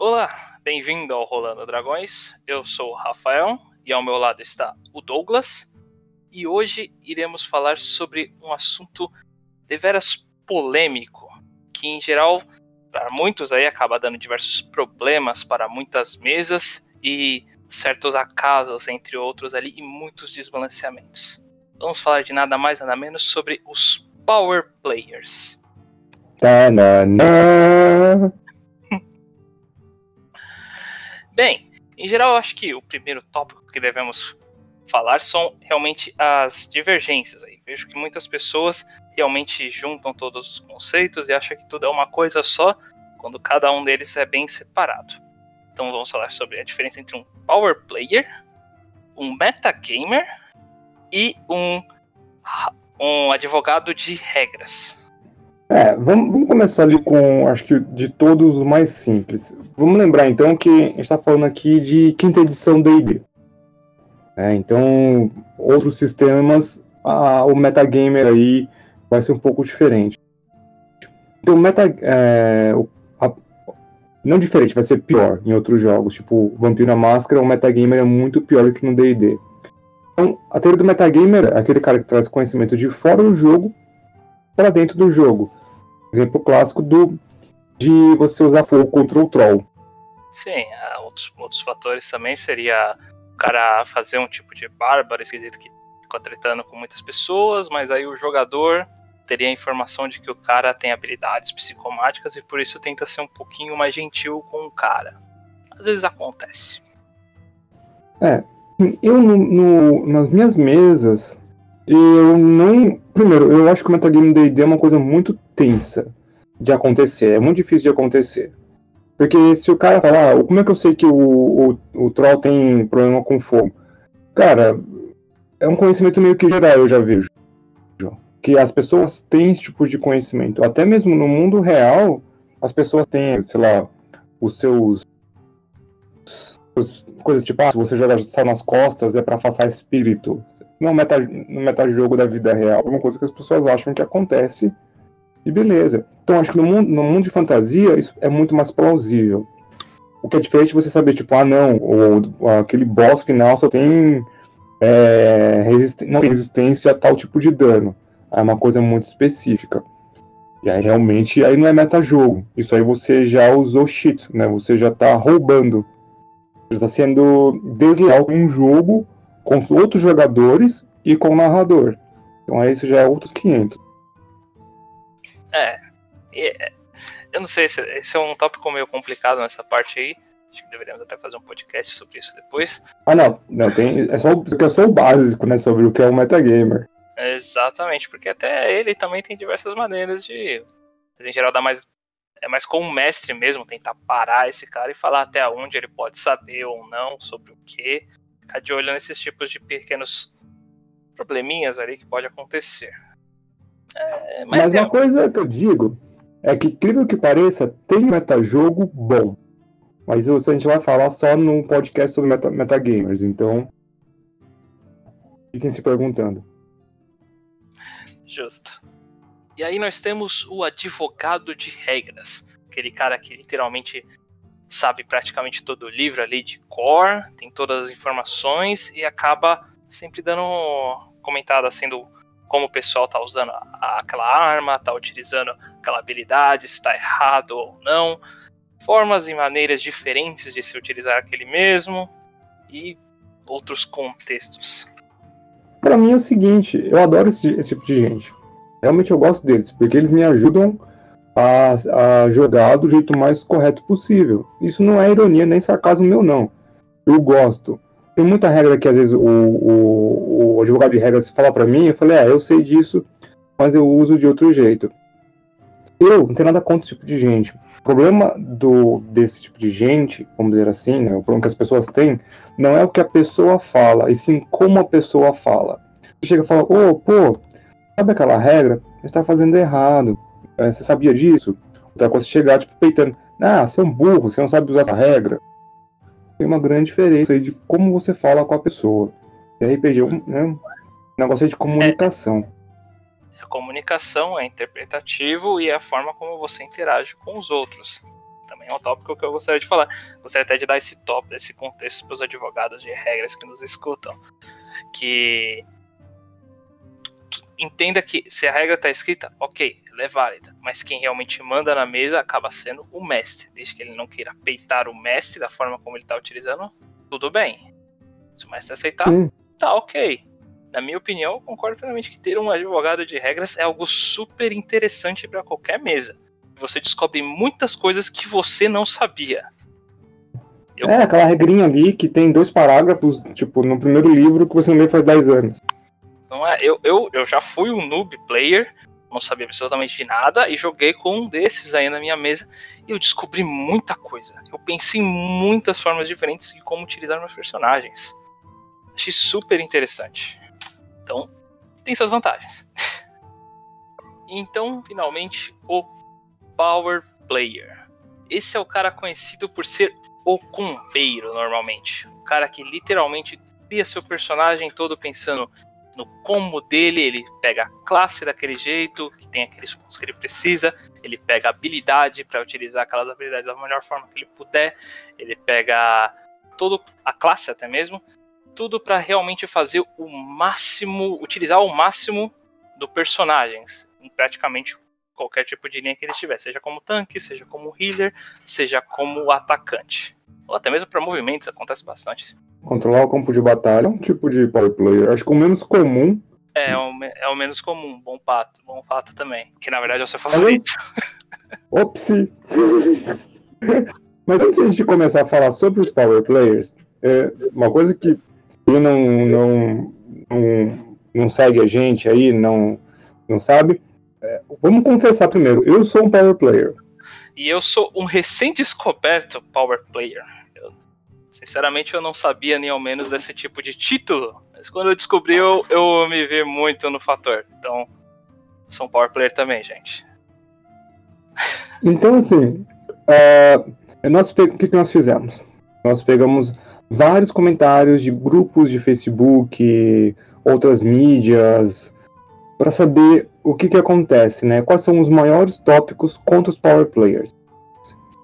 Olá, bem-vindo ao Rolando Dragões. Eu sou o Rafael e ao meu lado está o Douglas. E hoje iremos falar sobre um assunto deveras polêmico, que em geral para muitos aí acaba dando diversos problemas para muitas mesas e certos acasos entre outros ali e muitos desbalanceamentos. Vamos falar de nada mais nada menos sobre os power players. Bem, em geral, acho que o primeiro tópico que devemos falar são realmente as divergências. Aí. Vejo que muitas pessoas realmente juntam todos os conceitos e acham que tudo é uma coisa só, quando cada um deles é bem separado. Então vamos falar sobre a diferença entre um power player, um metagamer e um, um advogado de regras. É, vamos, vamos, começar ali com, acho que de todos os mais simples. Vamos lembrar então que a gente está falando aqui de quinta edição D&D. É, então, outros sistemas, a, o metagamer aí vai ser um pouco diferente. Então, meta, é, a, não diferente, vai ser pior em outros jogos, tipo Vampiro na Máscara, o metagamer é muito pior que no D&D. Então, a teoria do metagamer é aquele cara que traz conhecimento de fora do jogo para dentro do jogo. Exemplo clássico do de você usar fogo contra o troll. Sim, outros, outros fatores também seria o cara fazer um tipo de bárbaro esquisito que ficou tretando com muitas pessoas, mas aí o jogador teria a informação de que o cara tem habilidades psicomáticas e por isso tenta ser um pouquinho mais gentil com o cara. Às vezes acontece. É, eu no, no, nas minhas mesas, eu não. Primeiro, eu acho que o metagame D&D é uma coisa muito tensa de acontecer. É muito difícil de acontecer. Porque se o cara falar, ah, como é que eu sei que o, o, o troll tem problema com fogo? Cara, é um conhecimento meio que geral, eu já vejo. Que as pessoas têm esse tipo de conhecimento. Até mesmo no mundo real, as pessoas têm, sei lá, os seus. coisas tipo, ah, se você joga sal nas costas é para afastar espírito no, meta, no metajogo da vida real. É uma coisa que as pessoas acham que acontece e beleza. Então acho que no mundo, no mundo de fantasia isso é muito mais plausível. O que é diferente de você saber, tipo, ah não, o, aquele boss final só tem, é, não resistência a tal tipo de dano. É uma coisa muito específica. E aí realmente aí não é metajogo. Isso aí você já usou cheat, né? Você já tá roubando. Você está sendo desleal com um jogo com outros jogadores e com o narrador. Então aí isso já é outros 500. É, é, eu não sei, esse, esse é um tópico meio complicado nessa parte aí. Acho que deveríamos até fazer um podcast sobre isso depois. Ah, não, não tem, é só, é só o básico, né, sobre o que é o metagamer. Exatamente, porque até ele também tem diversas maneiras de, em geral, dar mais é mais com o mestre mesmo, tentar parar esse cara e falar até onde ele pode saber ou não sobre o que ficar de olho nesses tipos de pequenos probleminhas ali que pode acontecer. É, mas, mas é... uma coisa que eu digo é que, incrível que pareça, tem metajogo bom. Mas isso a gente vai falar só no podcast sobre meta, metagamers, então. Fiquem se perguntando. Justo. E aí nós temos o advogado de regras. Aquele cara que literalmente sabe praticamente todo o livro ali de core, tem todas as informações e acaba sempre dando comentada sendo como o pessoal tá usando a, aquela arma, tá utilizando aquela habilidade, se tá errado ou não, formas e maneiras diferentes de se utilizar aquele mesmo e outros contextos. Para mim é o seguinte, eu adoro esse, esse tipo de gente. Realmente eu gosto deles, porque eles me ajudam a, a jogar do jeito mais correto possível. Isso não é ironia nem sarcasmo meu, não. Eu gosto. Tem muita regra que às vezes o, o, o advogado de regras fala para mim, eu falei, ah, eu sei disso, mas eu uso de outro jeito. Eu não tenho nada contra esse tipo de gente. O problema do, desse tipo de gente, vamos dizer assim, né, o problema que as pessoas têm, não é o que a pessoa fala, e sim como a pessoa fala. Você chega e fala, ô, oh, pô, sabe aquela regra? Você está fazendo errado. É, você sabia disso? Outra coisa é chegar, tipo, peitando. Ah, você é um burro, você não sabe usar essa regra. Tem uma grande diferença aí de como você fala com a pessoa. RPG é um, né, um negócio de comunicação. É, a comunicação é interpretativo e é a forma como você interage com os outros. Também também é um tópico que eu gostaria de falar. Gostaria até de dar esse tópico, esse contexto para os advogados de regras que nos escutam. Que entenda que se a regra está escrita, ok, ela é válida, mas quem realmente manda na mesa acaba sendo o mestre. Desde que ele não queira peitar o mestre da forma como ele está utilizando, tudo bem. Se o mestre aceitar, hum. Tá ok. Na minha opinião, concordo plenamente que ter um advogado de regras é algo super interessante para qualquer mesa. Você descobre muitas coisas que você não sabia. Eu... É, aquela regrinha ali que tem dois parágrafos, tipo, no primeiro livro que você não lê faz 10 anos. Não é, eu, eu, eu já fui um noob player, não sabia absolutamente de nada, e joguei com um desses aí na minha mesa, e eu descobri muita coisa. Eu pensei em muitas formas diferentes de como utilizar meus personagens. Super interessante. Então, tem suas vantagens. então, finalmente, o Power Player. Esse é o cara conhecido por ser o compeiro, normalmente. O cara que literalmente cria seu personagem todo pensando no como dele, ele pega a classe daquele jeito, que tem aqueles pontos que ele precisa, ele pega a habilidade para utilizar aquelas habilidades da melhor forma que ele puder, ele pega todo a classe até mesmo, tudo para realmente fazer o máximo, utilizar o máximo do personagem, em praticamente qualquer tipo de linha que ele estiver, seja como tanque, seja como healer, seja como atacante. Ou até mesmo para movimentos, acontece bastante. Controlar o campo de batalha é um tipo de power player. Acho que o menos comum. É, é o, é o menos comum. Bom pato. Bom fato também. Que na verdade é o seu favorito. Ops! Mas antes de a gente começar a falar sobre os power players, é uma coisa que quem não, não, não, não segue a gente aí, não, não sabe, é, vamos confessar primeiro. Eu sou um power player. E eu sou um recém-descoberto power player. Sinceramente, eu não sabia nem ao menos desse tipo de título. Mas quando eu descobri, eu, eu me vi muito no fator. Então, sou um power player também, gente. Então, assim, uh, nós, o que, que nós fizemos? Nós pegamos vários comentários de grupos de Facebook, outras mídias, para saber o que, que acontece, né? Quais são os maiores tópicos contra os power players.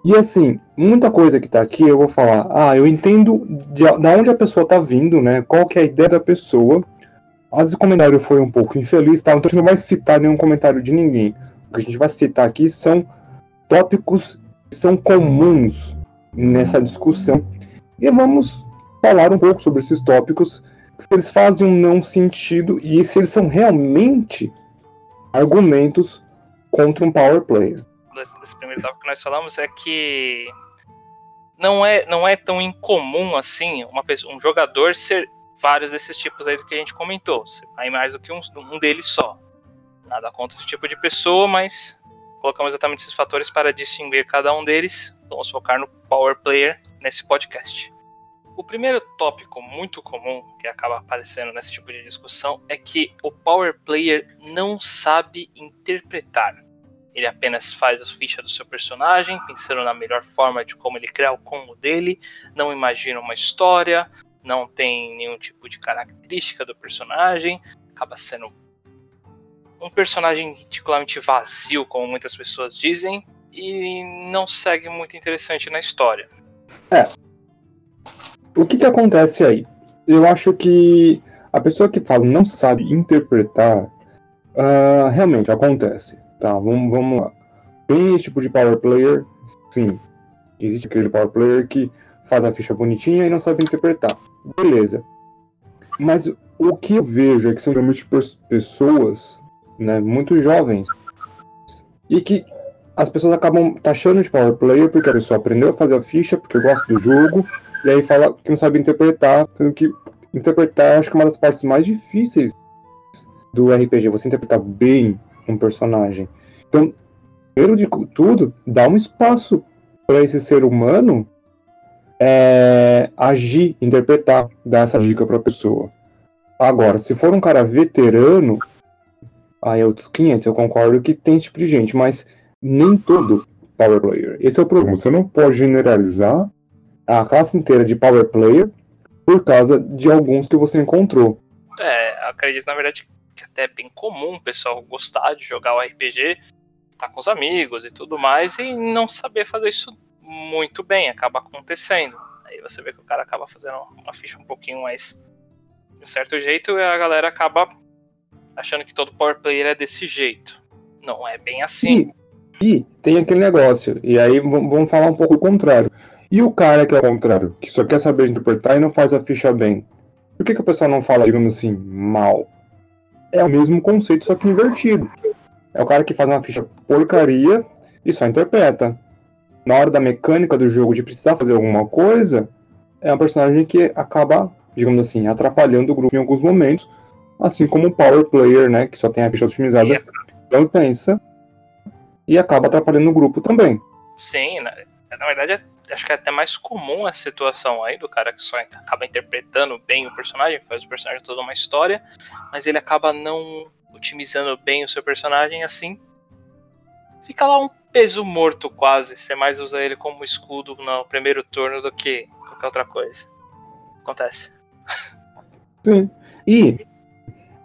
E assim, muita coisa que tá aqui eu vou falar, ah, eu entendo de, de onde a pessoa tá vindo, né? Qual que é a ideia da pessoa. Às vezes o comentário foi um pouco infeliz, tá? Então a gente não vai citar nenhum comentário de ninguém. O que a gente vai citar aqui são tópicos que são comuns nessa discussão. E vamos falar um pouco sobre esses tópicos, se eles fazem um não sentido e se eles são realmente argumentos contra um power player desse primeiro tópico que nós falamos é que não é, não é tão incomum assim uma pessoa, um jogador ser vários desses tipos aí do que a gente comentou. Aí mais do que um, um deles só. Nada contra esse tipo de pessoa, mas colocamos exatamente esses fatores para distinguir cada um deles. Vamos focar no Power Player nesse podcast. O primeiro tópico muito comum que acaba aparecendo nesse tipo de discussão é que o Power Player não sabe interpretar. Ele apenas faz as fichas do seu personagem, pensando na melhor forma de como ele criar o combo dele, não imagina uma história, não tem nenhum tipo de característica do personagem, acaba sendo um personagem ridiculamente vazio, como muitas pessoas dizem, e não segue muito interessante na história. É. O que, que acontece aí? Eu acho que a pessoa que fala não sabe interpretar, uh, realmente acontece. Tá, vamos, vamos lá. Tem esse tipo de power player? Sim. Existe aquele power player que faz a ficha bonitinha e não sabe interpretar. Beleza. Mas o que eu vejo é que são geralmente pessoas né, muito jovens e que as pessoas acabam taxando de power player porque a pessoa aprendeu a fazer a ficha, porque gosta do jogo, e aí fala que não sabe interpretar, sendo que interpretar acho que é uma das partes mais difíceis do RPG, você interpretar bem um personagem. Então, primeiro de tudo, dá um espaço para esse ser humano é, agir, interpretar, dar essa dica para a pessoa. Agora, se for um cara veterano, aí é outros 500, eu concordo que tem esse tipo de gente, mas nem todo power player. Esse é o problema. Você não pode generalizar a classe inteira de power player por causa de alguns que você encontrou. É, acredito na verdade que até é bem comum o pessoal gostar de jogar o RPG, tá com os amigos e tudo mais, e não saber fazer isso muito bem, acaba acontecendo. Aí você vê que o cara acaba fazendo uma ficha um pouquinho mais de um certo jeito e a galera acaba achando que todo power player é desse jeito. Não é bem assim. E, e tem aquele negócio, e aí vamos falar um pouco o contrário. E o cara que é o contrário, que só quer saber interpretar e não faz a ficha bem? Por que, que o pessoal não fala, digamos assim, mal? É o mesmo conceito, só que invertido. É o cara que faz uma ficha porcaria e só interpreta. Na hora da mecânica do jogo de precisar fazer alguma coisa, é um personagem que acaba, digamos assim, atrapalhando o grupo em alguns momentos, assim como o Power Player, né, que só tem a ficha otimizada, não pensa e acaba atrapalhando o grupo também. Sim, na, na verdade é acho que é até mais comum a situação aí do cara que só acaba interpretando bem o personagem, faz o personagem toda uma história, mas ele acaba não otimizando bem o seu personagem assim. Fica lá um peso morto quase. Você mais usa ele como escudo no primeiro turno do que qualquer outra coisa. Acontece. Sim. E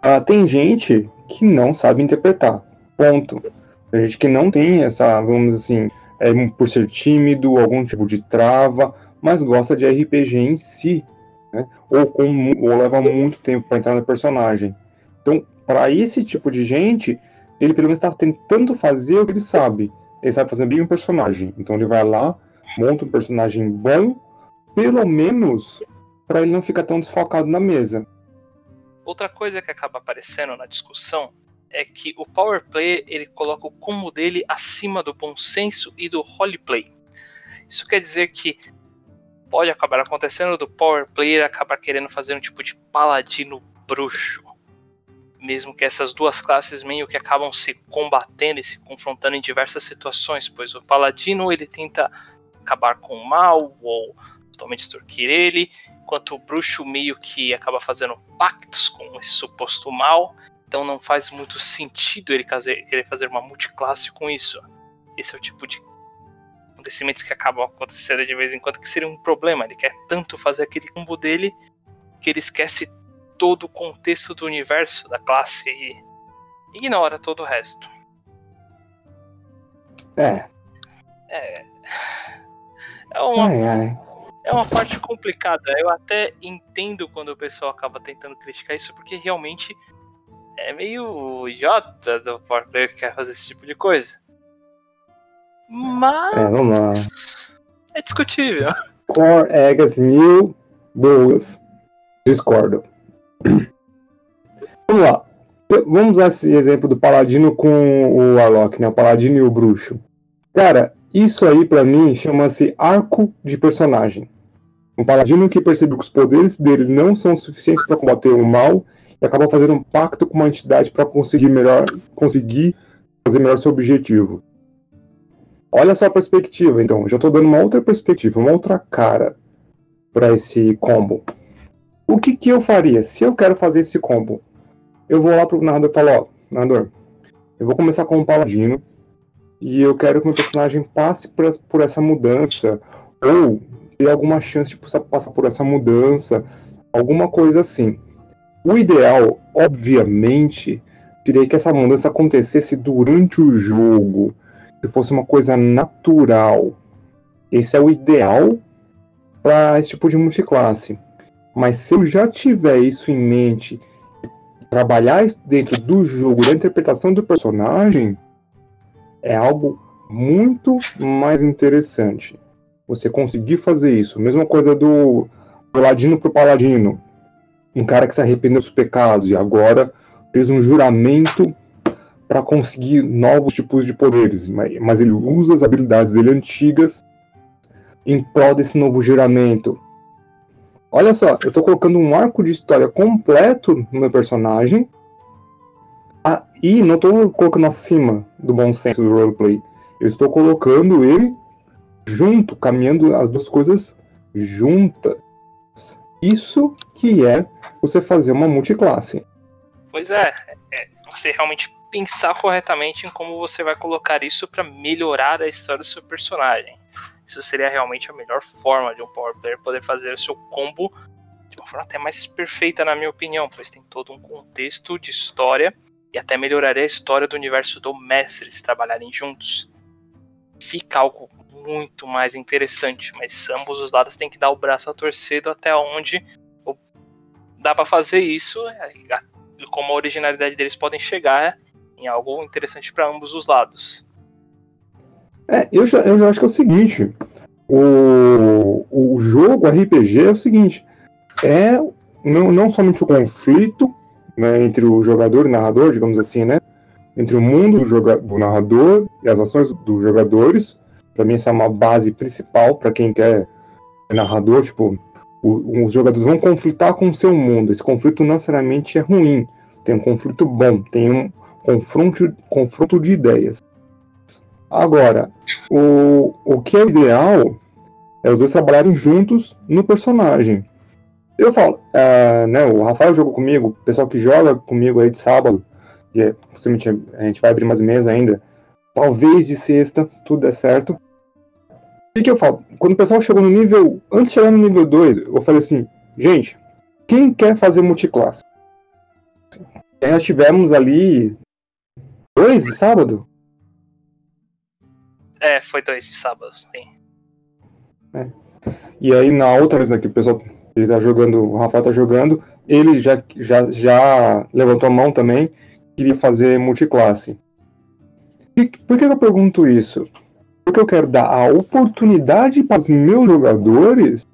uh, tem gente que não sabe interpretar. Ponto. Tem gente que não tem essa, vamos assim, é, por ser tímido, algum tipo de trava, mas gosta de RPG em si, né? ou, com, ou leva muito tempo para entrar no personagem. Então, para esse tipo de gente, ele pelo menos está tentando fazer o que ele sabe. Ele sabe fazer bem um personagem. Então ele vai lá, monta um personagem bom, pelo menos para ele não ficar tão desfocado na mesa. Outra coisa que acaba aparecendo na discussão é que o power play ele coloca o combo dele acima do bom senso e do roleplay. Isso quer dizer que pode acabar acontecendo do power player acabar querendo fazer um tipo de paladino bruxo. Mesmo que essas duas classes meio que acabam se combatendo e se confrontando em diversas situações, pois o paladino ele tenta acabar com o mal ou totalmente extorquir ele, enquanto o bruxo meio que acaba fazendo pactos com esse suposto mal então não faz muito sentido ele querer fazer uma multiclasse com isso. Esse é o tipo de acontecimentos que acabam acontecendo de vez em quando que seria um problema. Ele quer tanto fazer aquele combo dele que ele esquece todo o contexto do universo da classe e ignora todo o resto. É. É. É uma, ai, ai. é uma parte complicada. Eu até entendo quando o pessoal acaba tentando criticar isso, porque realmente é meio idiota do Power Player que quer fazer esse tipo de coisa. Mas. É, vamos lá. É discutível. Score Egas Mil Douglas. Discordo. Vamos lá. Vamos usar esse exemplo do Paladino com o Warlock, né? O Paladino e o Bruxo. Cara, isso aí para mim chama-se arco de personagem. Um Paladino que percebe que os poderes dele não são suficientes para combater o mal e acaba fazendo um pacto com uma entidade para conseguir melhor, conseguir fazer melhor seu objetivo. Olha só a perspectiva, então. Já estou dando uma outra perspectiva, uma outra cara para esse combo. O que, que eu faria se eu quero fazer esse combo? Eu vou lá pro narrador e falo, ó, narrador, eu vou começar com um paladino e eu quero que meu personagem passe por, por essa mudança ou ter alguma chance de passar por essa mudança, alguma coisa assim. O ideal, obviamente, seria que essa mudança acontecesse durante o jogo, que fosse uma coisa natural. Esse é o ideal para esse tipo de multiclasse. Mas se eu já tiver isso em mente, trabalhar dentro do jogo, da interpretação do personagem, é algo muito mais interessante. Você conseguir fazer isso. Mesma coisa do Paladino pro Paladino um cara que se arrependeu dos pecados e agora fez um juramento para conseguir novos tipos de poderes, mas ele usa as habilidades dele antigas em prol desse novo juramento. Olha só, eu estou colocando um arco de história completo no meu personagem ah, e não estou colocando acima do bom senso do roleplay. Eu estou colocando ele junto, caminhando as duas coisas juntas. Isso que é você fazer uma multiclasse. Pois é, é você realmente pensar corretamente em como você vai colocar isso para melhorar a história do seu personagem. Isso seria realmente a melhor forma de um power player poder fazer o seu combo de uma forma até mais perfeita, na minha opinião, pois tem todo um contexto de história e até melhoraria a história do universo do mestre se trabalharem juntos. Fica algo muito mais interessante, mas ambos os lados têm que dar o braço a torcer até onde dá para fazer isso, é, como a originalidade deles podem chegar em algo interessante para ambos os lados. É, eu já, eu já acho que é o seguinte: o, o jogo RPG é o seguinte, é não, não somente o conflito né, entre o jogador e o narrador, digamos assim, né? Entre o mundo do, do narrador e as ações dos jogadores. Para mim, essa é uma base principal para quem quer narrador. Tipo, o, os jogadores vão conflitar com o seu mundo. Esse conflito não necessariamente é ruim. Tem um conflito bom, tem um confronto, confronto de ideias. Agora, o, o que é ideal é os dois trabalharem juntos no personagem. Eu falo, uh, né, o Rafael jogou comigo, o pessoal que joga comigo aí de sábado, e é, possivelmente a gente vai abrir umas mesas ainda, talvez de sexta, se tudo der certo. O que, que eu falo? Quando o pessoal chegou no nível. Antes de chegar no nível 2, eu falei assim, gente, quem quer fazer multiclasse? E aí nós tivemos ali. Dois de sábado? É, foi dois de sábado, sim. É. E aí na outra vez aqui, o pessoal ele tá jogando, o Rafael tá jogando, ele já, já, já levantou a mão também, queria fazer multiclasse. Por que eu pergunto isso? Porque eu quero dar a oportunidade para os meus jogadores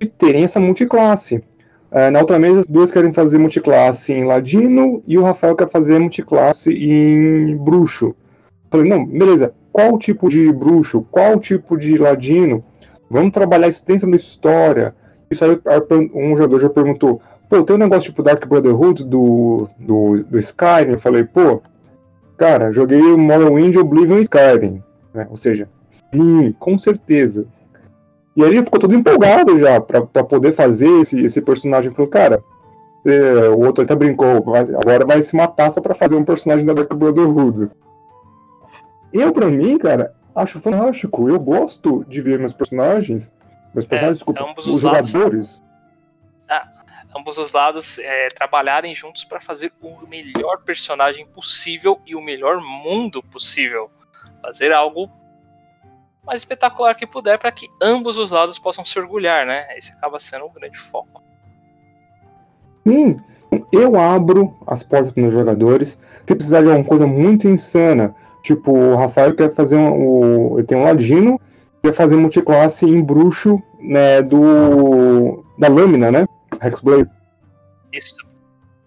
de terem essa multiclasse. É, na outra mesa, as duas querem fazer multiclasse em Ladino e o Rafael quer fazer multiclasse em Bruxo. Falei, não, beleza, qual tipo de bruxo, qual tipo de ladino, vamos trabalhar isso dentro da história. Isso aí um jogador já perguntou, pô, tem um negócio tipo Dark Brotherhood do, do, do Skyrim? Eu falei, pô, cara, joguei o Morrowind Oblivion Skyrim. Né? Ou seja, sim, com certeza. E aí ele ficou todo empolgado já para poder fazer esse, esse personagem. Falou, cara, é, o outro até brincou, agora vai se uma taça para fazer um personagem da Dark Brotherhood. Eu, pra mim, cara, acho fantástico. Eu gosto de ver meus personagens. Meus personagens, é, desculpa, os, os jogadores. Ah, ambos os lados é, trabalharem juntos para fazer o melhor personagem possível e o melhor mundo possível. Fazer algo mais espetacular que puder para que ambos os lados possam se orgulhar, né? Esse acaba sendo um grande foco. Sim, eu abro as portas para meus jogadores. Se precisar de alguma coisa muito insana, Tipo, o Rafael quer fazer um. ele tem um ladino, quer fazer multiclasse em bruxo, né, do. da lâmina, né? Hexblade. Isso.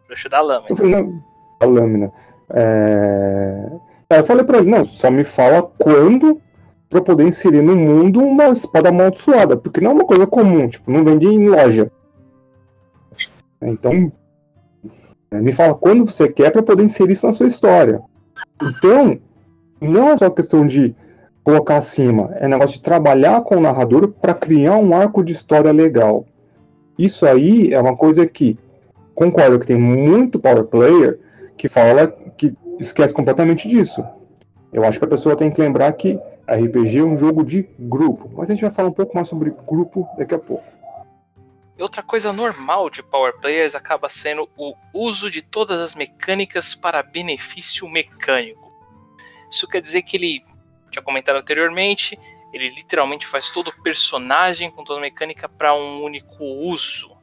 Bruxo da lâmina. Eu falei, não, da lâmina. É... Aí eu falei pra ele, não, só me fala quando pra poder inserir no mundo uma espada amaldiçoada, porque não é uma coisa comum, tipo, não vende em loja. Então, me fala quando você quer para poder inserir isso na sua história. Então, não é só questão de colocar acima, é negócio de trabalhar com o narrador para criar um arco de história legal. Isso aí é uma coisa que concordo que tem muito power player que fala que esquece completamente disso. Eu acho que a pessoa tem que lembrar que RPG é um jogo de grupo, mas a gente vai falar um pouco mais sobre grupo daqui a pouco. Outra coisa normal de Power Players acaba sendo o uso de todas as mecânicas para benefício mecânico. Isso quer dizer que ele, tinha comentado anteriormente, ele literalmente faz todo o personagem com toda a mecânica para um único uso.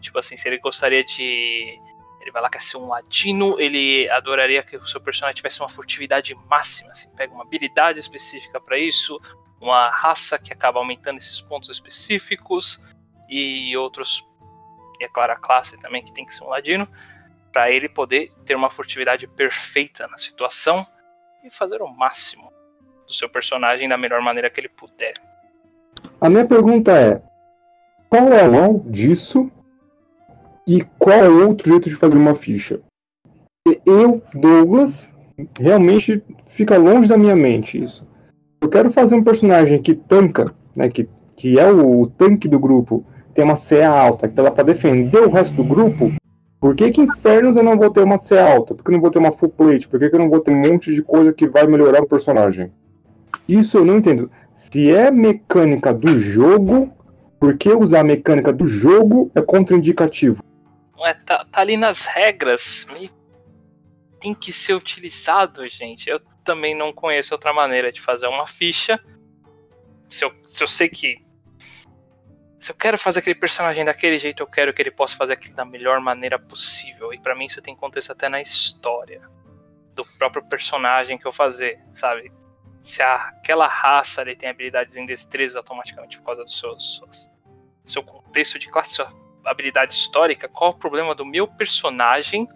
Tipo assim, se ele gostaria de. Ele vai lá quer ser um latino, ele adoraria que o seu personagem tivesse uma furtividade máxima. Assim, pega uma habilidade específica para isso, uma raça que acaba aumentando esses pontos específicos e outros. E é claro, a classe também que tem que ser um ladino, para ele poder ter uma furtividade perfeita na situação e fazer o máximo do seu personagem da melhor maneira que ele puder. A minha pergunta é: qual é o disso e qual é outro jeito de fazer uma ficha? Eu, Douglas, realmente fica longe da minha mente isso. Eu quero fazer um personagem que tanca, né, que, que é o, o tanque do grupo, tem uma CA alta, que dá para defender o resto do grupo, por que, que infernos eu não vou ter uma C alta? Por que eu não vou ter uma full plate? Por que, que eu não vou ter um monte de coisa que vai melhorar o personagem? Isso eu não entendo. Se é mecânica do jogo, por que usar a mecânica do jogo é contraindicativo? É, tá, tá ali nas regras. Tem que ser utilizado, gente. Eu também não conheço outra maneira de fazer uma ficha Se eu, se eu sei que. Se eu quero fazer aquele personagem daquele jeito, eu quero que ele possa fazer aquilo da melhor maneira possível. E para mim isso tem contexto até na história do próprio personagem que eu fazer, sabe? Se aquela raça ele tem habilidades em destreza automaticamente por causa do seu, seu contexto de classe, sua habilidade histórica, qual o problema do meu personagem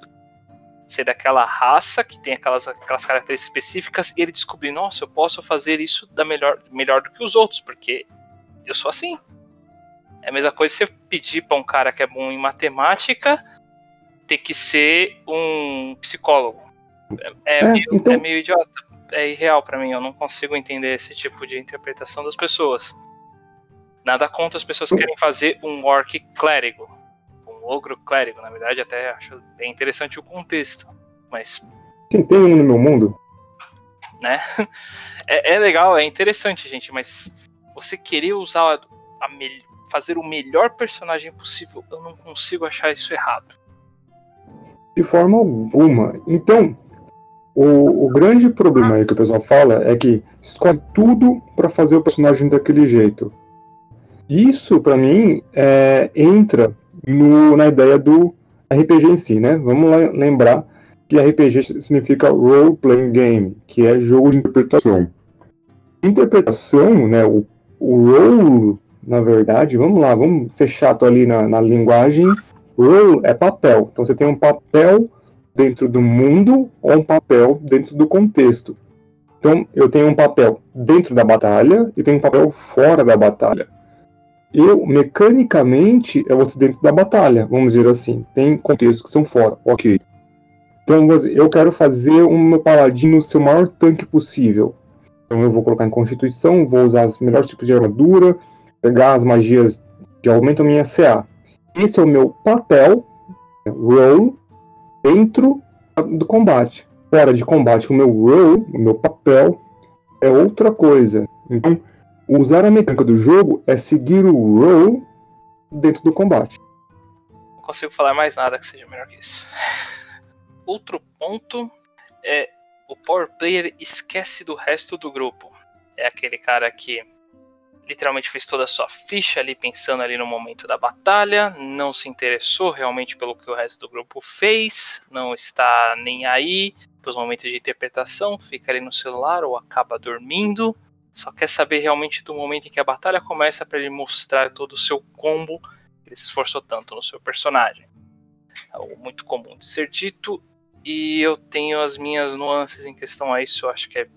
ser daquela raça que tem aquelas, aquelas características específicas e ele descobrir, nossa, eu posso fazer isso da melhor, melhor do que os outros, porque eu sou assim. É a mesma coisa você pedir para um cara que é bom em matemática ter que ser um psicólogo. É, é, é meio, então... é meio idiota. É irreal para mim. Eu não consigo entender esse tipo de interpretação das pessoas. Nada contra as pessoas que querem fazer um orc clérigo ogro clérigo. Na verdade, até acho bem interessante o contexto. Mas. Sim, tem um no meu mundo. Né? É, é legal, é interessante, gente, mas você querer usar a me... fazer o melhor personagem possível, eu não consigo achar isso errado. De forma alguma. Então, o, o grande problema aí que o pessoal fala é que escolhe tudo para fazer o personagem daquele jeito. Isso, para mim, é, entra no, na ideia do RPG em si, né? Vamos lembrar que RPG significa Role Playing Game, que é jogo de interpretação. Interpretação, né? O, o role, na verdade, vamos lá, vamos ser chato ali na, na linguagem. Role é papel. Então você tem um papel dentro do mundo ou um papel dentro do contexto. Então eu tenho um papel dentro da batalha e tenho um papel fora da batalha eu, mecanicamente, é você dentro da batalha, vamos dizer assim. Tem contextos que são fora, ok. Então eu quero fazer um meu paladino ser o maior tanque possível. Então eu vou colocar em constituição, vou usar os melhores tipos de armadura, pegar as magias que aumentam minha CA. Esse é o meu papel, role, dentro do combate. Fora de combate, o meu role, o meu papel, é outra coisa. Então, Usar a mecânica do jogo é seguir o role dentro do combate. Não consigo falar mais nada que seja melhor que isso. Outro ponto é o power player esquece do resto do grupo. É aquele cara que literalmente fez toda a sua ficha ali pensando ali no momento da batalha, não se interessou realmente pelo que o resto do grupo fez, não está nem aí para os momentos de interpretação, fica ali no celular ou acaba dormindo só quer saber realmente do momento em que a batalha começa para ele mostrar todo o seu combo que ele se esforçou tanto no seu personagem. É algo muito comum de ser dito e eu tenho as minhas nuances em questão a isso. Eu acho que é,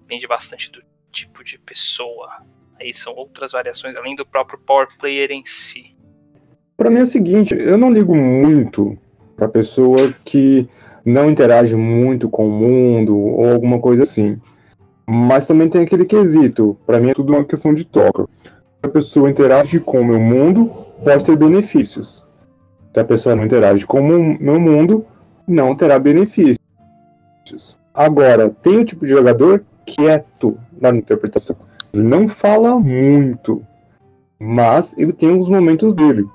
depende bastante do tipo de pessoa. Aí são outras variações além do próprio power player em si. Para mim é o seguinte, eu não ligo muito para pessoa que não interage muito com o mundo ou alguma coisa assim. Mas também tem aquele quesito. Para mim é tudo uma questão de toca. Se a pessoa interage com o meu mundo, pode ter benefícios. Se a pessoa não interage com o meu mundo, não terá benefícios. Agora, tem o tipo de jogador quieto na interpretação. Ele não fala muito, mas ele tem os momentos dele.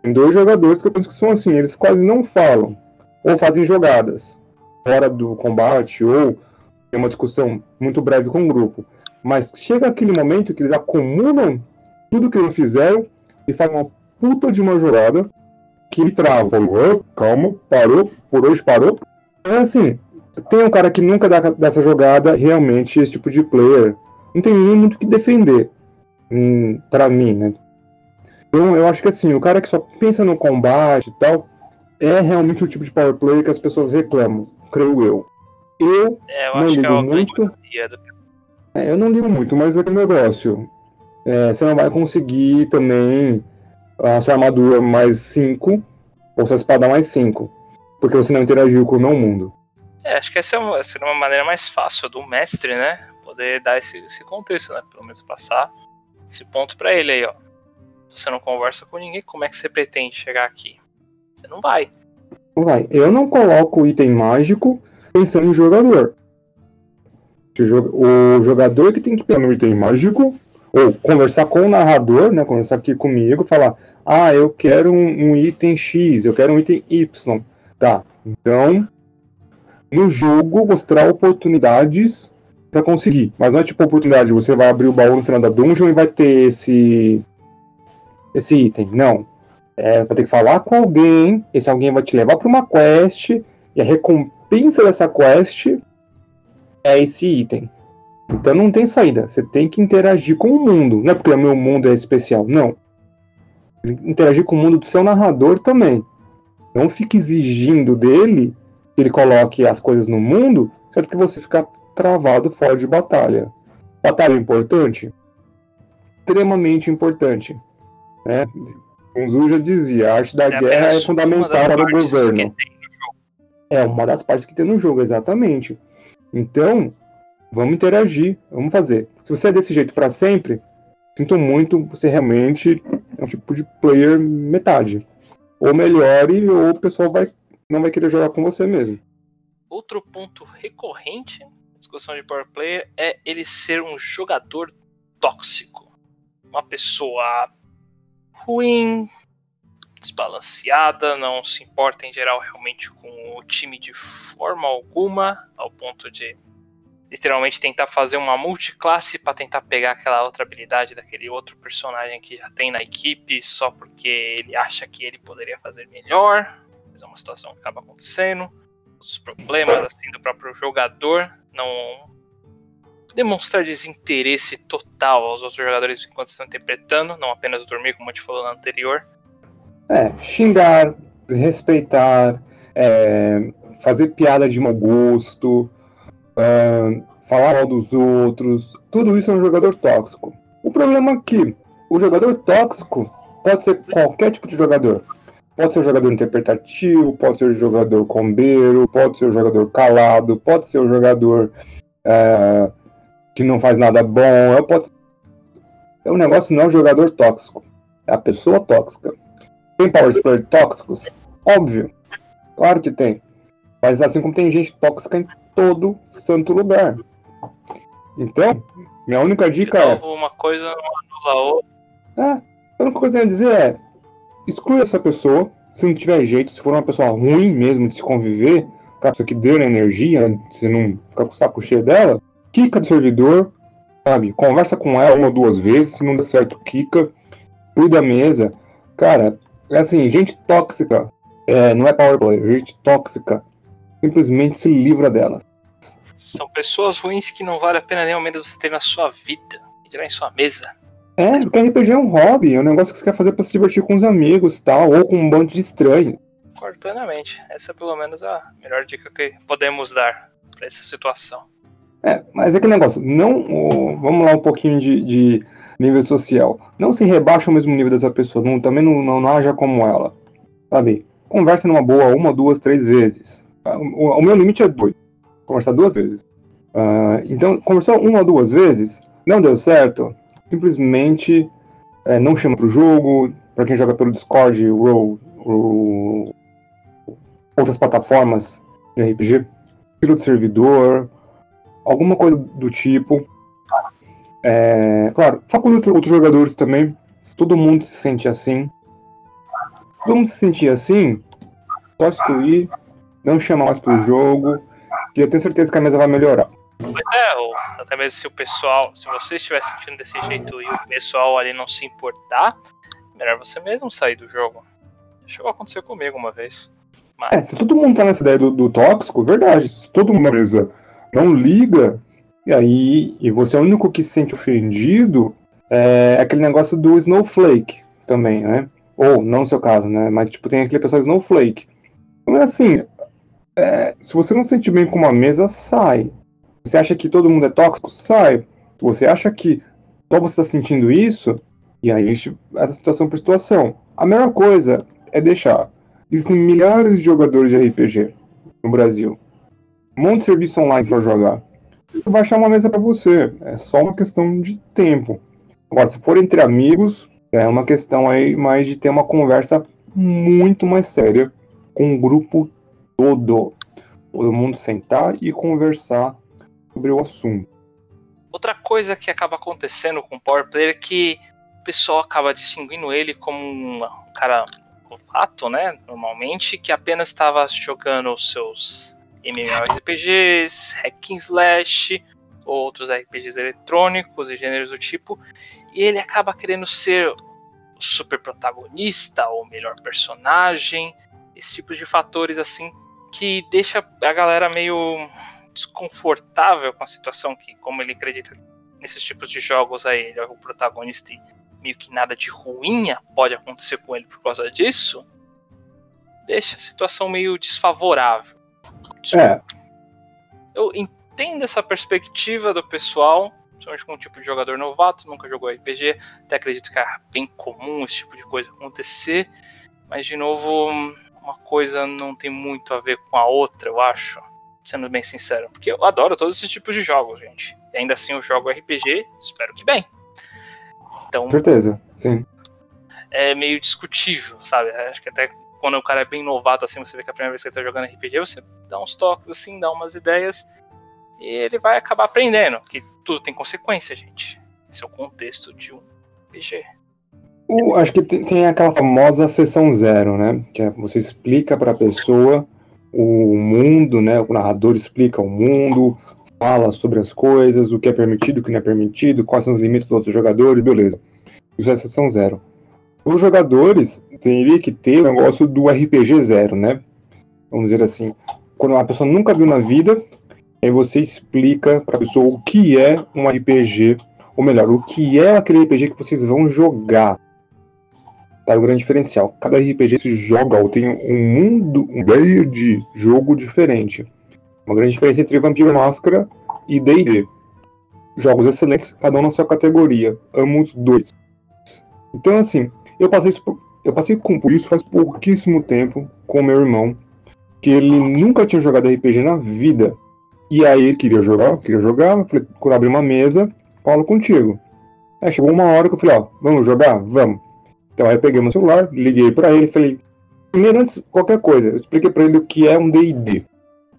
Tem dois jogadores que eu penso que são assim, eles quase não falam, ou fazem jogadas fora do combate, ou tem uma discussão muito breve com o grupo. Mas chega aquele momento que eles acumulam tudo que eles fizeram e fazem uma puta de uma jogada que ele trava. Falou, calma, parou, por hoje parou. Então, assim, tem um cara que nunca dá dessa jogada, realmente, esse tipo de player. Não tem nem muito o que defender. Hum, para mim, né? Então, eu acho que assim, o cara que só pensa no combate e tal, é realmente o tipo de power player que as pessoas reclamam, creio eu. Eu, é, eu não ligo é muito. É, eu não ligo muito, mas é um negócio. É, você não vai conseguir também a sua armadura mais 5 ou sua espada mais 5. Porque você não interagiu com o meu mundo. É, acho que essa é uma, seria uma maneira mais fácil do mestre, né? Poder dar esse, esse contexto, né? Pelo menos passar esse ponto para ele aí, ó. Você não conversa com ninguém, como é que você pretende chegar aqui? Você não vai. Não vai. Eu não coloco item mágico pensando em jogador. O jogador que tem que pensar no item mágico, ou conversar com o narrador, né? Conversar aqui comigo, falar: Ah, eu quero um, um item X, eu quero um item Y. Tá, então no jogo mostrar oportunidades para conseguir. Mas não é tipo oportunidade, você vai abrir o baú no final da dungeon e vai ter esse esse item. Não. É, vai ter que falar com alguém, esse alguém vai te levar para uma quest e a recompensa dessa quest é esse item. Então não tem saída. Você tem que interagir com o mundo. Não é porque o meu mundo é especial. Não. Interagir com o mundo do seu narrador também. Não fique exigindo dele que ele coloque as coisas no mundo, certo que você fica travado fora de batalha. Batalha importante? Extremamente importante. Né? Kunzu já dizia, a arte da é guerra é fundamental para o governo. É uma das partes que tem no jogo, exatamente. Então, vamos interagir, vamos fazer. Se você é desse jeito para sempre, sinto muito, você realmente é um tipo de player metade. Ou melhore, ou o pessoal vai, não vai querer jogar com você mesmo. Outro ponto recorrente discussão de power player é ele ser um jogador tóxico. Uma pessoa ruim, desbalanceada, não se importa em geral realmente com o time de forma alguma, ao ponto de literalmente tentar fazer uma multiclasse para tentar pegar aquela outra habilidade daquele outro personagem que já tem na equipe só porque ele acha que ele poderia fazer melhor. Mas é uma situação que acaba acontecendo. Os problemas assim do próprio jogador não demonstrar desinteresse total aos outros jogadores enquanto estão interpretando, não apenas dormir, como a gente falou no anterior. É, xingar, respeitar, é, fazer piada de mau gosto, é, falar mal dos outros, tudo isso é um jogador tóxico. O problema é que o jogador tóxico pode ser qualquer tipo de jogador. Pode ser um jogador interpretativo, pode ser um jogador combeiro, pode ser um jogador calado, pode ser um jogador é, que não faz nada bom. É, pode... é um negócio não é um jogador tóxico. É a pessoa tóxica. Tem power player tóxicos? Óbvio. Claro que tem. Mas assim como tem gente tóxica em todo santo lugar. Então, minha única dica é. Uma coisa não anula a outra. É, a única coisa ia dizer é: exclui essa pessoa. Se não tiver jeito, se for uma pessoa ruim mesmo de se conviver, cara, isso aqui deu energia, você não fica com o saco cheio dela, Kika do servidor, sabe? Conversa com ela uma ou duas vezes, se não der certo, Kika. Cuida da mesa. Cara, é assim, gente tóxica. É, não é power player, gente tóxica. Simplesmente se livra dela. São pessoas ruins que não vale a pena nem ao menos você ter na sua vida. Tirar em sua mesa. É, porque RPG é um hobby, é um negócio que você quer fazer para se divertir com os amigos tal, ou com um bando de estranhos. Concordo plenamente. Essa é pelo menos a melhor dica que podemos dar para essa situação. É, mas é aquele negócio, não. Oh, vamos lá um pouquinho de, de, nível social. Não se rebaixa ao mesmo nível dessa pessoa, não, também não, não, não haja como ela. Sabe? Conversa numa boa uma, duas, três vezes. O, o meu limite é dois. Conversar duas vezes. Uh, então, conversou uma ou duas vezes, não deu certo, simplesmente é, não chama pro jogo. Para quem joga pelo Discord, Roll, outras plataformas de RPG, tira do servidor, alguma coisa do tipo. É, claro, fala com outro, outros jogadores também. Todo mundo se sente assim. Todo mundo se sentir assim, só excluir, não chamar mais pro jogo, que eu tenho certeza que a mesa vai melhorar. Pois é, ou até mesmo se o pessoal, se você estiver sentindo desse jeito e o pessoal ali não se importar, melhor você mesmo sair do jogo. Chegou a acontecer comigo uma vez. Mas... É, se todo mundo tá nessa ideia do, do tóxico, verdade. Se todo mundo mesa não liga, e aí e você é o único que se sente ofendido, é aquele negócio do snowflake também, né? Ou, não no seu caso, né? Mas, tipo, tem aquele pessoal snowflake. Então é assim, é, se você não se sente bem com uma mesa, sai. Você acha que todo mundo é tóxico? Sai. Você acha que só você está sentindo isso, e aí essa situação por situação. A melhor coisa é deixar. Existem milhares de jogadores de RPG no Brasil um monte de serviço online para jogar. Vai achar uma mesa para você. É só uma questão de tempo. Agora, se for entre amigos, é uma questão aí mais de ter uma conversa muito mais séria com o grupo todo. Todo mundo sentar e conversar sobre o assunto. Outra coisa que acaba acontecendo com o Power Player é que o pessoal acaba distinguindo ele como um cara novato, né? Normalmente, que apenas estava jogando os seus MMORPGs, hack and slash, ou outros RPGs eletrônicos e gêneros do tipo, e ele acaba querendo ser o super protagonista ou melhor personagem, esse tipo de fatores assim que deixa a galera meio desconfortável com a situação que, como ele acredita nesses tipos de jogos aí, ele é o protagonista e meio que nada de ruim pode acontecer com ele por causa disso, deixa a situação meio desfavorável. Desculpa. É. Eu entendo essa perspectiva do pessoal, principalmente com um tipo de jogador novato, nunca jogou RPG, até acredito que é bem comum esse tipo de coisa acontecer, mas de novo, uma coisa não tem muito a ver com a outra, eu acho, sendo bem sincero, porque eu adoro todos esses tipos de jogos, gente. E ainda assim eu jogo RPG, espero que bem. Então, certeza, sim. É meio discutível, sabe? Acho que até quando o cara é bem novato, assim, você vê que a primeira vez que ele tá jogando RPG, você dá uns toques, assim, dá umas ideias, e ele vai acabar aprendendo, que tudo tem consequência, gente. Esse é o contexto de um RPG. O, acho que tem, tem, aquela famosa sessão zero, né? Que é, você explica para a pessoa o mundo, né? O narrador explica o mundo, fala sobre as coisas, o que é permitido, o que não é permitido, quais são os limites dos outros jogadores, beleza. Isso é sessão zero. Os jogadores teriam que ter o negócio do RPG zero, né? Vamos dizer assim. Quando a pessoa nunca viu na vida, aí você explica para a pessoa o que é um RPG, ou melhor, o que é aquele RPG que vocês vão jogar. Tá, o grande diferencial. Cada RPG se joga ou tem um mundo, um meio de jogo diferente. Uma grande diferença entre Vampiro Máscara e D&D. Jogos excelentes, cada um na sua categoria. Amo os dois. Então, assim, eu passei, por, eu passei por isso faz pouquíssimo tempo com meu irmão, que ele nunca tinha jogado RPG na vida. E aí ele queria jogar, queria jogar, eu falei, quando abrir uma mesa, falo contigo. Aí chegou uma hora que eu falei, ó, vamos jogar? Vamos. Então aí eu peguei meu celular, liguei para ele, falei, primeiro antes qualquer coisa, eu expliquei para ele o que é um D&D.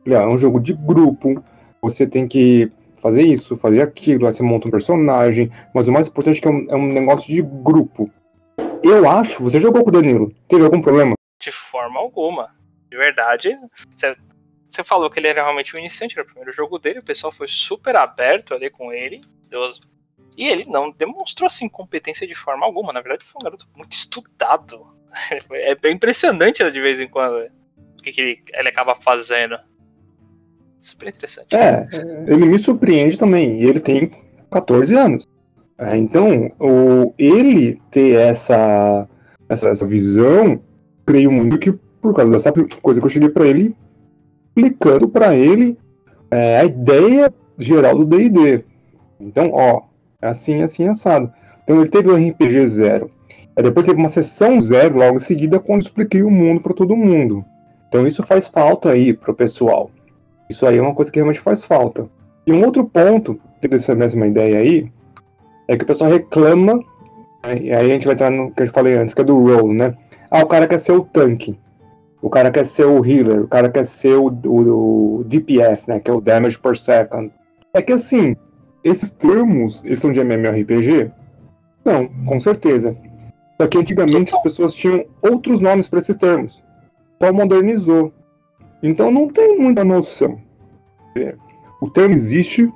Falei, ah, é um jogo de grupo, você tem que fazer isso, fazer aquilo, aí você monta um personagem, mas o mais importante é que é um, é um negócio de grupo. Eu acho, você jogou com o Danilo, teve algum problema? De forma alguma. De verdade, você, você falou que ele era realmente um iniciante, era o primeiro jogo dele, o pessoal foi super aberto ali com ele, Deus. E ele não demonstrou assim competência de forma alguma. Na verdade, foi um garoto muito estudado. É bem impressionante de vez em quando o que, que ele, ele acaba fazendo. Super interessante. É, ele me surpreende também. Ele tem 14 anos. É, então, o, ele ter essa, essa, essa visão, creio muito que por causa dessa coisa que eu cheguei para ele, explicando para ele é, a ideia geral do D&D. Então, ó, assim, assim, assado. Então ele teve o RPG zero. Aí depois teve uma sessão zero logo em seguida, quando expliquei o mundo para todo mundo. Então isso faz falta aí pro pessoal. Isso aí é uma coisa que realmente faz falta. E um outro ponto dessa mesma ideia aí é que o pessoal reclama, e aí a gente vai entrar no que eu falei antes, que é do role, né? Ah, o cara quer ser o tanque, o cara quer ser o healer, o cara quer ser o, o, o DPS, né? Que é o damage per second. É que assim, esses termos, eles são de MMORPG? Não, com certeza. Só que antigamente as pessoas tinham outros nomes para esses termos. Só modernizou. Então não tem muita noção. O termo existe,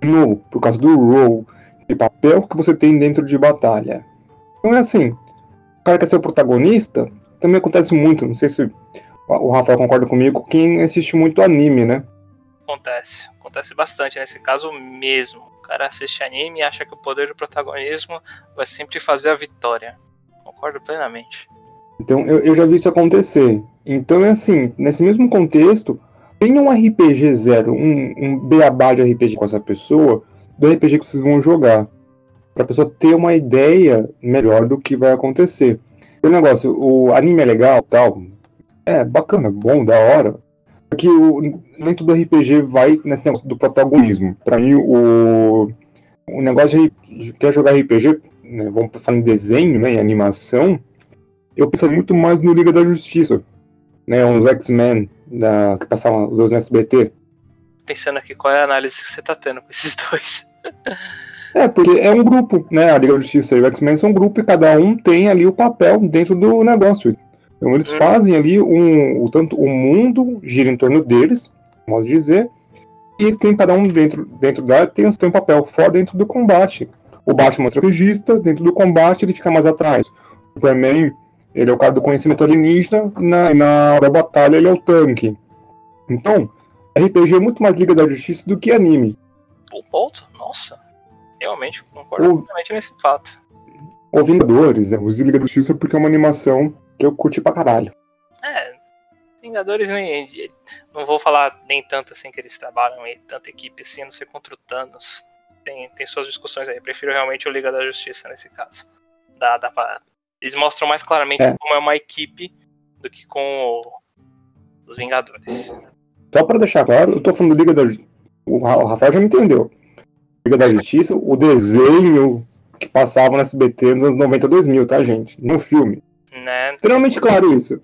de novo, por causa do role, de papel que você tem dentro de batalha. Então é assim, o cara quer ser o protagonista, também acontece muito, não sei se o Rafael concorda comigo, quem assiste muito anime, né? Acontece, acontece bastante nesse caso mesmo. O cara assiste anime e acha que o poder do protagonismo vai sempre fazer a vitória. Concordo plenamente. Então eu, eu já vi isso acontecer. Então é assim, nesse mesmo contexto, tem um RPG zero, um, um beabá de RPG com essa pessoa, do RPG que vocês vão jogar. Pra pessoa ter uma ideia melhor do que vai acontecer. O negócio, o anime é legal tal. É bacana, bom, da hora. Porque o, nem todo RPG vai nesse negócio do protagonismo. Pra mim, o, o negócio de quer jogar RPG, né, vamos falar em desenho, né, em animação, eu penso muito mais no Liga da Justiça. Né, uns X-Men que passavam os dois no SBT pensando aqui qual é a análise que você tá tendo com esses dois. É, porque é um grupo, né? A Liga da Justiça e o X-Men são um grupo e cada um tem ali o papel dentro do negócio. Então eles hum. fazem ali um. O, tanto o mundo gira em torno deles, modo de dizer, e tem cada um dentro, dentro dela tem seu papel fora dentro do combate. O Batman é estrategista, dentro do combate ele fica mais atrás. O Superman, ele é o cara do conhecimento alienígena, na, na hora da batalha ele é o tanque. Então, RPG é muito mais Liga da Justiça do que anime. Bom ponto, nossa. Realmente, concordo o, nesse fato. O Vingadores, né? Os de Liga da Justiça porque é uma animação que eu curti pra caralho. É, Vingadores nem. Não vou falar nem tanto assim que eles trabalham em tanta equipe assim, não sei contra o Thanos tem, tem suas discussões aí. Eu prefiro realmente o Liga da Justiça nesse caso. Dá, dá pra... Eles mostram mais claramente é. como é uma equipe do que com o... os Vingadores. Só pra deixar claro, eu tô falando do Liga da Justiça. O Rafael já me entendeu. Liga da Justiça, o desenho que passava no SBT nos anos 90 2000, tá, gente? No filme. Né? Extremamente claro isso.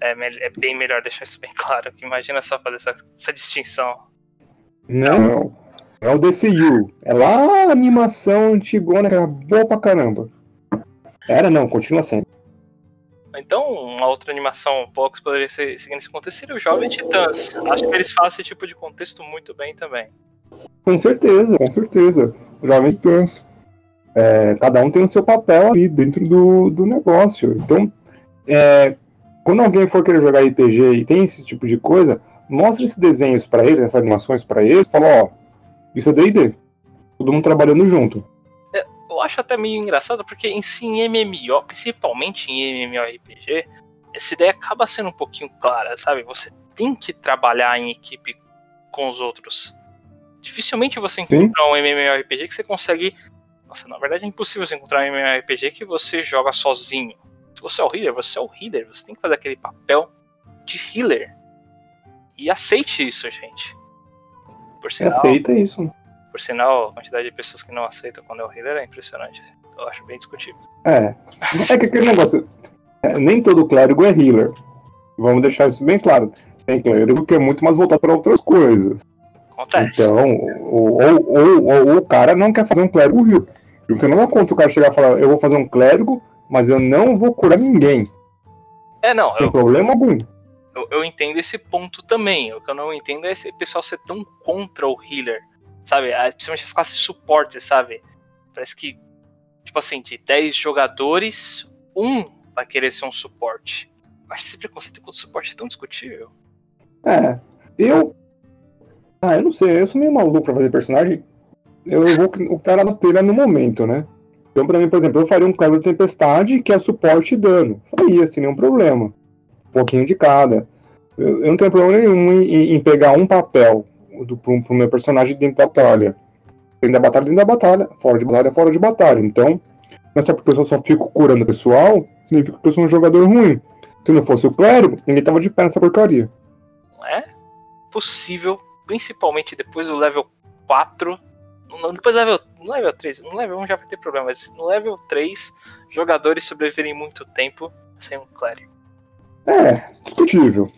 É, é, bem melhor deixar isso bem claro. Que imagina só fazer essa, essa distinção. Não. É o DCU. É lá a animação antigona que era boa pra caramba. Era não, continua sendo. Então, uma outra animação poucos poderia ser seguindo esse contexto seria o Jovem Titãs. Acho que eles fazem esse tipo de contexto muito bem também. Com certeza, com certeza. O Jovem Titãs. É, cada um tem o seu papel ali dentro do, do negócio. Então, é, quando alguém for querer jogar RPG e tem esse tipo de coisa, mostra esses desenhos para eles, essas animações para eles, fala, ó, isso é D&D. Todo mundo trabalhando junto. É, eu acho até meio engraçado porque em si em MMO, principalmente em MMORPG, essa ideia acaba sendo um pouquinho clara, sabe? Você tem que trabalhar em equipe com os outros. Dificilmente você encontrar Sim. um MMORPG que você consegue. Nossa, na verdade é impossível você encontrar um MMORPG que você joga sozinho. Se você é o healer, você é o healer. Você tem que fazer aquele papel de healer. E aceite isso, gente. Por sinal, Aceita isso. Por sinal, a quantidade de pessoas que não aceitam quando é o healer é impressionante. Eu acho bem discutível. É. É que aquele negócio. É, nem todo clérigo é healer. Vamos deixar isso bem claro. Tem clérigo que é muito mais voltado para outras coisas. Acontece. Então, ou, ou, ou, ou, o cara não quer fazer um clérigo healer. Porque não dá conta o cara chegar e falar, eu vou fazer um clérigo, mas eu não vou curar ninguém. É, não. Tem eu... problema algum eu, eu entendo esse ponto também. O que eu não entendo é esse pessoal ser tão contra o healer, sabe? Ah, principalmente as classes suporte, sabe? Parece que, tipo assim, de 10 jogadores, um vai querer ser um suporte. Eu acho esse preconceito com o suporte é tão discutível. É, eu. Ah, eu não sei, eu sou meio maluco pra fazer personagem. Eu, vou o cara na telha no momento, né? Então, pra mim, por exemplo, eu faria um Clever Tempestade que é suporte e dano. Faria, sem nenhum problema pouquinho de cada. Eu, eu não tenho problema nenhum em, em pegar um papel do, pro, pro meu personagem dentro da batalha. Dentro da batalha, dentro da batalha. Fora de batalha, fora de batalha. Então, não é só porque eu só fico curando o pessoal, significa que eu sou um jogador ruim. Se não fosse o clérigo, ninguém tava de pé nessa porcaria. Não é possível, principalmente depois do level 4. Depois level, no level 3, no level 1 já vai ter problema, mas no level 3, jogadores sobreviverem muito tempo sem um clérigo. É, discutível.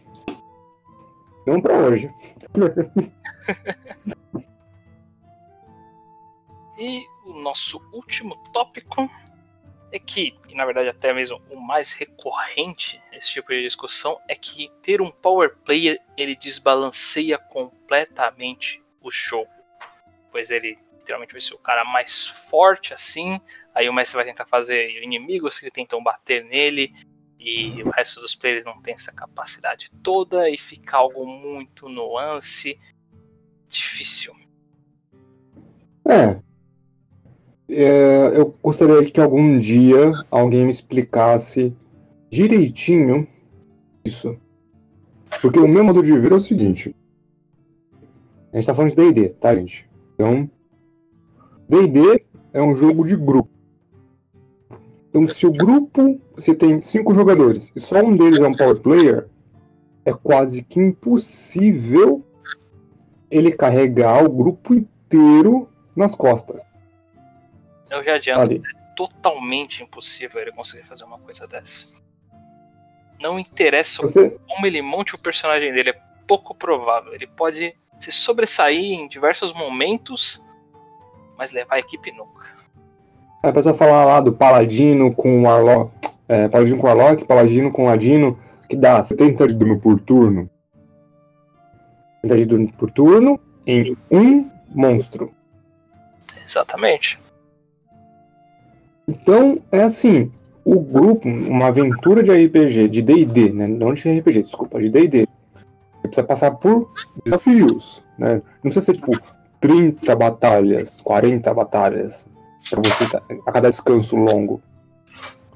Não para hoje. e o nosso último tópico é que, e na verdade até mesmo o mais recorrente nesse tipo de discussão, é que ter um power player ele desbalanceia completamente o jogo. Pois ele literalmente vai ser o cara mais forte assim, aí o mestre vai tentar fazer inimigos que tentam bater nele, e o resto dos players não tem essa capacidade toda e fica algo muito nuance difícil. É. é. Eu gostaria que algum dia alguém me explicasse direitinho isso. Porque o meu modo de ver é o seguinte. A gente tá falando de DD, tá, gente? Então, DD é um jogo de grupo. Então, se o grupo, se tem cinco jogadores e só um deles é um power player, é quase que impossível ele carregar o grupo inteiro nas costas. Eu já adianto, Ali. é totalmente impossível ele conseguir fazer uma coisa dessa. Não interessa Você... como ele monte o personagem dele, é pouco provável. Ele pode se sobressair em diversos momentos, mas levar a equipe nunca. A pessoa fala lá do Paladino com o Warlock, é, Paladino com Warlock, Paladino com Ladino, que dá 70 de dano por turno. 70 de dano por turno, em um monstro. Exatamente. Então, é assim, o grupo, uma aventura de RPG, de D&D, né? Não de RPG, desculpa, de D&D. Você precisa passar por desafios, né? Não precisa ser, tipo, 30 batalhas, 40 batalhas, pra você a cada descanso longo.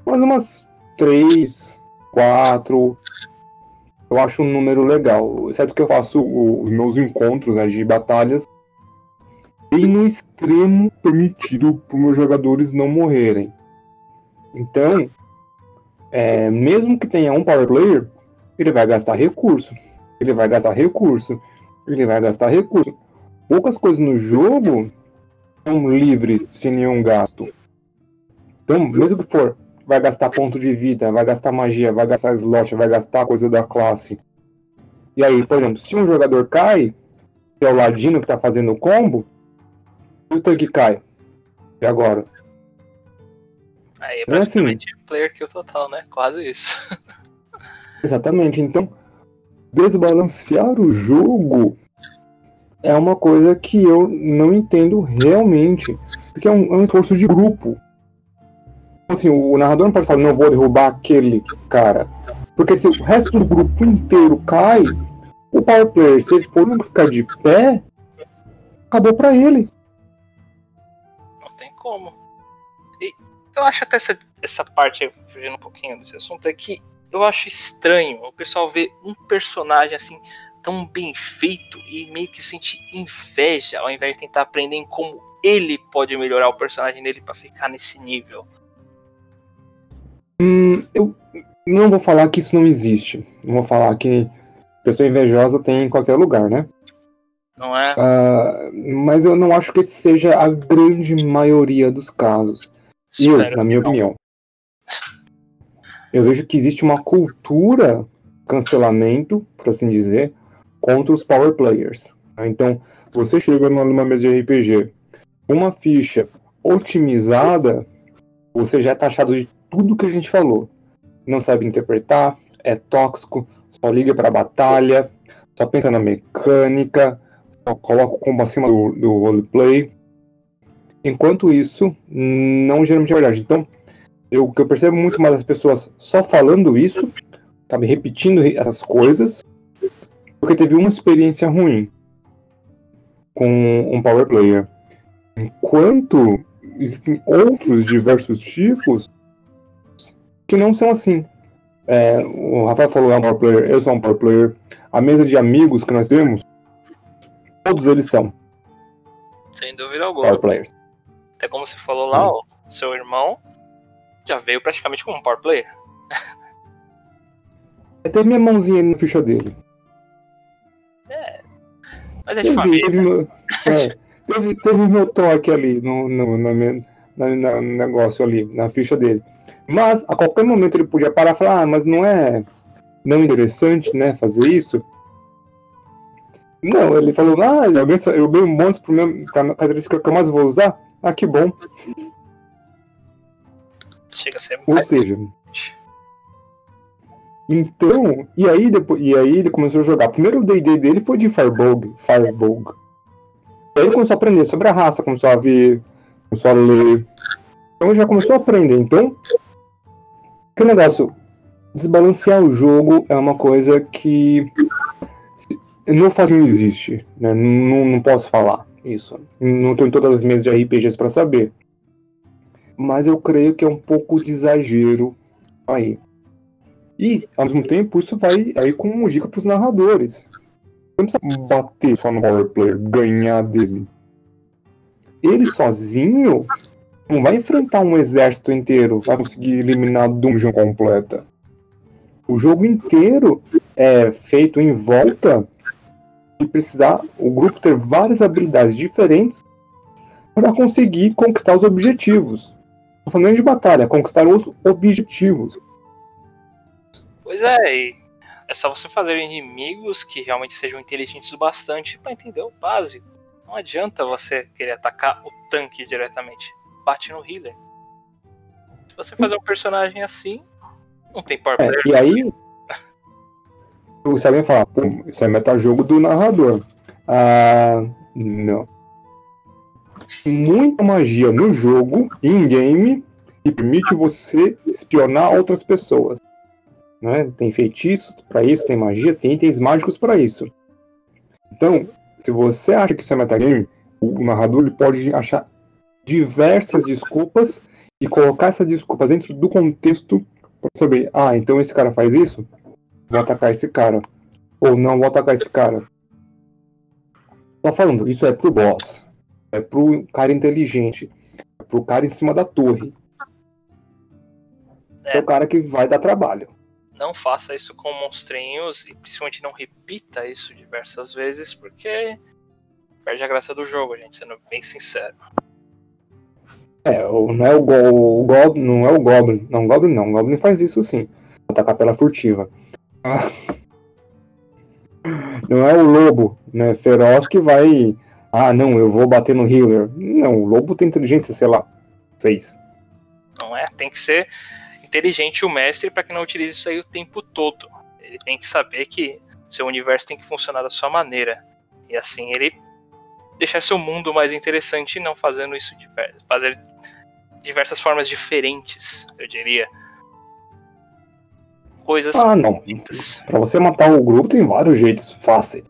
Mas umas 3, 4, eu acho um número legal. Exceto que eu faço os meus encontros né, de batalhas bem no extremo permitido para os meus jogadores não morrerem. Então, é, mesmo que tenha um power player, ele vai gastar recurso. Ele vai gastar recurso. Ele vai gastar recurso. Poucas coisas no jogo são livres sem nenhum gasto. Então, mesmo que for, vai gastar ponto de vida, vai gastar magia, vai gastar slot, vai gastar coisa da classe. E aí, por exemplo, se um jogador cai, que é o ladino que tá fazendo o combo, o tanque cai. E agora? Aí é praticamente é assim, player kill total, né? Quase isso. Exatamente. Então, desbalancear o jogo é uma coisa que eu não entendo realmente. Porque é um, é um esforço de grupo. Assim, o narrador não pode falar, não vou derrubar aquele cara. Porque se o resto do grupo inteiro cai, o power player, se ele for não ficar de pé, acabou pra ele. Não tem como. E eu acho até essa, essa parte, fugindo um pouquinho desse assunto, é que eu acho estranho o pessoal ver um personagem assim tão bem feito e meio que sentir inveja ao invés de tentar aprender em como ele pode melhorar o personagem dele para ficar nesse nível. Hum, eu não vou falar que isso não existe. Não vou falar que pessoa invejosa tem em qualquer lugar, né? Não é? Uh, mas eu não acho que esse seja a grande maioria dos casos. Eu, na minha opinião. Eu vejo que existe uma cultura cancelamento, por assim dizer, contra os power players. Então, se você chega numa mesa de RPG uma ficha otimizada, você já é taxado de tudo que a gente falou. Não sabe interpretar, é tóxico, só liga para batalha, só pensa na mecânica, só coloca o combo acima do, do roleplay. Enquanto isso, não geralmente é verdade. Então, o que eu percebo muito mais as pessoas só falando isso, sabe, repetindo essas coisas, porque teve uma experiência ruim com um power player. Enquanto existem outros diversos tipos que não são assim. É, o Rafael falou é um power player, eu sou um power player. A mesa de amigos que nós temos, todos eles são. Sem dúvida alguma. Power players. Até como você falou lá, o seu irmão já veio praticamente como um power player. Até minha mãozinha na ficha dele. É. Mas é de teve, família. Teve, meu, é, teve, teve meu toque ali no, no, no, negócio ali, na ficha dele. Mas a qualquer momento ele podia parar e falar, ah, mas não é não interessante, né, fazer isso? Não, ele falou, ah, eu ganho, um monstro para a característica que eu mais vou usar. Ah, que bom. Chega a ser Ou seja, então, e aí, depois, e aí ele começou a jogar. Primeiro o D&D dele foi de Firebug, Firebug. Aí ele começou a aprender sobre a raça, começou a ver, começou a ler. Então já começou a aprender. Então, que negócio, desbalancear o jogo é uma coisa que no fato não existe, né? Não, não posso falar isso. Não estou em todas as mesas de RPGs para saber. Mas eu creio que é um pouco de exagero aí. E, ao mesmo tempo, isso vai aí como dica para os narradores. Não precisa bater só no power player, ganhar dele. Ele sozinho não vai enfrentar um exército inteiro, vai conseguir eliminar a dungeon completa. O jogo inteiro é feito em volta de precisar o grupo ter várias habilidades diferentes para conseguir conquistar os objetivos. Não falando de batalha, conquistar os objetivos. Pois é, e é só você fazer inimigos que realmente sejam inteligentes o bastante para entender o básico. Não adianta você querer atacar o tanque diretamente bate no healer. Se você fazer um personagem assim, não tem power é, E aí, você vai falar, pô, isso é metajogo do narrador. Ah, Não. Muita magia no jogo, in-game, que permite você espionar outras pessoas. Né? Tem feitiços para isso, tem magias, tem itens mágicos para isso. Então, se você acha que isso é metagame, o narrador ele pode achar diversas desculpas e colocar essas desculpas dentro do contexto para saber, ah, então esse cara faz isso, vou atacar esse cara. Ou não, vou atacar esse cara. Tô falando, isso é pro boss. É pro cara inteligente. É pro cara em cima da torre. É, é o cara que vai dar trabalho. Não faça isso com monstrinhos e principalmente não repita isso diversas vezes, porque perde a graça do jogo, gente, sendo bem sincero. É, não é o, o, o Goblin, não é o Goblin. Não, o Goblin não. O Goblin faz isso sim. Atacar pela furtiva. Não é o lobo, né, feroz que vai. Ah, não, eu vou bater no healer. Não, o lobo tem inteligência, sei lá, seis. Não é? Tem que ser inteligente o mestre para que não utilize isso aí o tempo todo. Ele tem que saber que seu universo tem que funcionar da sua maneira. E assim ele deixar seu mundo mais interessante e não fazendo isso de fazer diversas formas diferentes, eu diria. Coisas ah, não. Para você matar o grupo tem vários jeitos fáceis.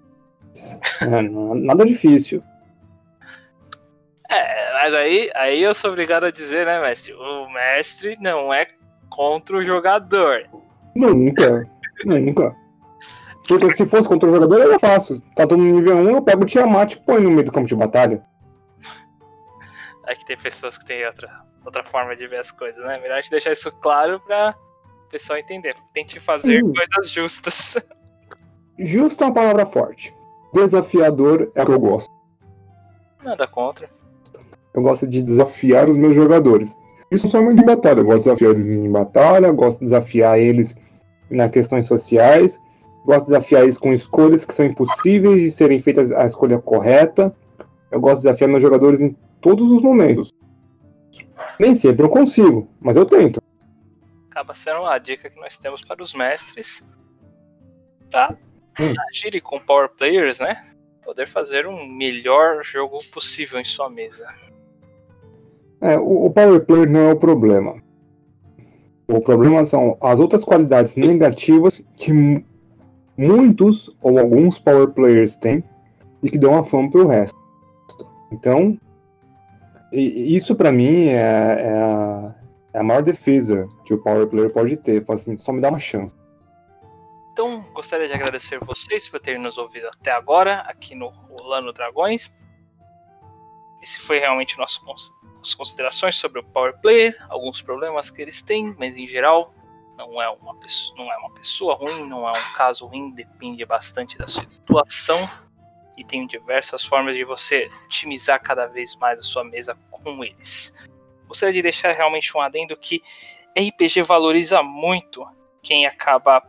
É, nada difícil. É, mas aí, aí eu sou obrigado a dizer, né, mestre? O mestre não é contra o jogador. Nunca. Nunca. Porque se fosse contra o jogador, era fácil. Tá todo mundo nível 1, eu pego o Tiamat e põe no meio do campo de batalha. É que tem pessoas que têm outra, outra forma de ver as coisas, né? Melhor a gente deixar isso claro pra o pessoal entender. Tente fazer hum. coisas justas. Justo é uma palavra forte. Desafiador é o que eu gosto. Nada contra. Eu gosto de desafiar os meus jogadores. Isso não somente em batalha. Eu gosto de desafiar eles em batalha, gosto de desafiar eles nas questões sociais Gosto de desafiar eles com escolhas que são impossíveis de serem feitas a escolha correta. Eu gosto de desafiar meus jogadores em todos os momentos. Nem sempre eu consigo, mas eu tento. Acaba sendo a dica que nós temos para os mestres para hum. agirem com power players, né? Poder fazer um melhor jogo possível em sua mesa. É, o, o power player não é o problema. O problema são as outras qualidades negativas que muitos ou alguns power players têm e que dão a fama para o resto. Então, isso para mim é, é, a, é, a, maior defesa que o power player pode ter. Assim, só me dá uma chance. Então, gostaria de agradecer vocês por terem nos ouvido até agora aqui no Rolando Dragões. Esse foi realmente nosso nossas considerações sobre o power player, alguns problemas que eles têm, mas em geral não é uma pessoa, não é uma pessoa ruim, não é um caso ruim, depende bastante da situação e tem diversas formas de você otimizar cada vez mais a sua mesa com eles. Gostaria de deixar realmente um adendo que RPG valoriza muito quem acaba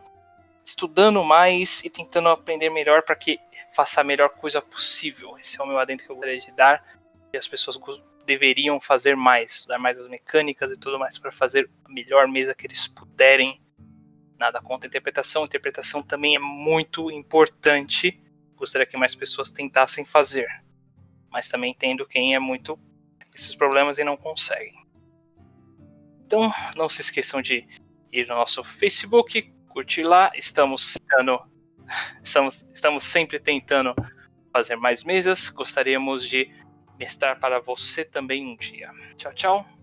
estudando mais e tentando aprender melhor para que faça a melhor coisa possível. Esse é o meu adendo que eu gostaria de dar e as pessoas deveriam fazer mais, estudar mais as mecânicas e tudo mais para fazer a melhor mesa que eles puderem. Nada contra a interpretação, a interpretação também é muito importante. Gostaria que mais pessoas tentassem fazer, mas também entendo quem é muito esses problemas e não consegue. Então, não se esqueçam de ir no nosso Facebook, curtir lá. Estamos tentando, estamos, estamos sempre tentando fazer mais mesas. Gostaríamos de mestrar para você também um dia. Tchau, tchau.